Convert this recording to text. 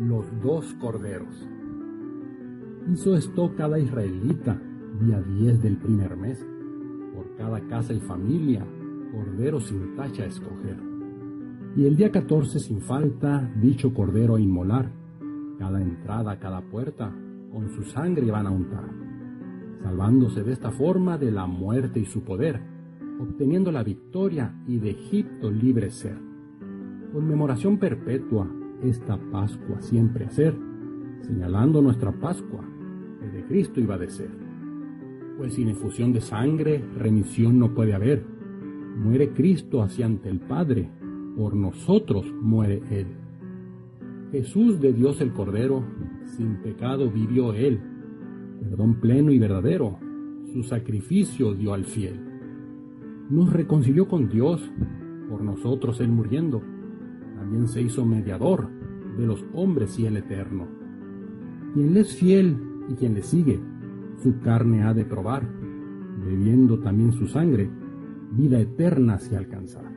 Los dos corderos. Hizo esto cada israelita, día 10 del primer mes, por cada casa y familia, cordero sin tacha a escoger. Y el día 14 sin falta, dicho cordero a inmolar, cada entrada, cada puerta, con su sangre van a untar, salvándose de esta forma de la muerte y su poder, obteniendo la victoria y de Egipto libre ser. Conmemoración perpetua esta Pascua siempre hacer, señalando nuestra Pascua, que de Cristo iba a ser. Pues sin efusión de sangre, remisión no puede haber. Muere Cristo hacia ante el Padre, por nosotros muere Él. Jesús de Dios el Cordero, sin pecado vivió Él, perdón pleno y verdadero, su sacrificio dio al fiel. Nos reconcilió con Dios, por nosotros Él muriendo, también se hizo mediador de los hombres y el eterno. Quien le es fiel y quien le sigue, su carne ha de probar, bebiendo también su sangre, vida eterna se alcanzará.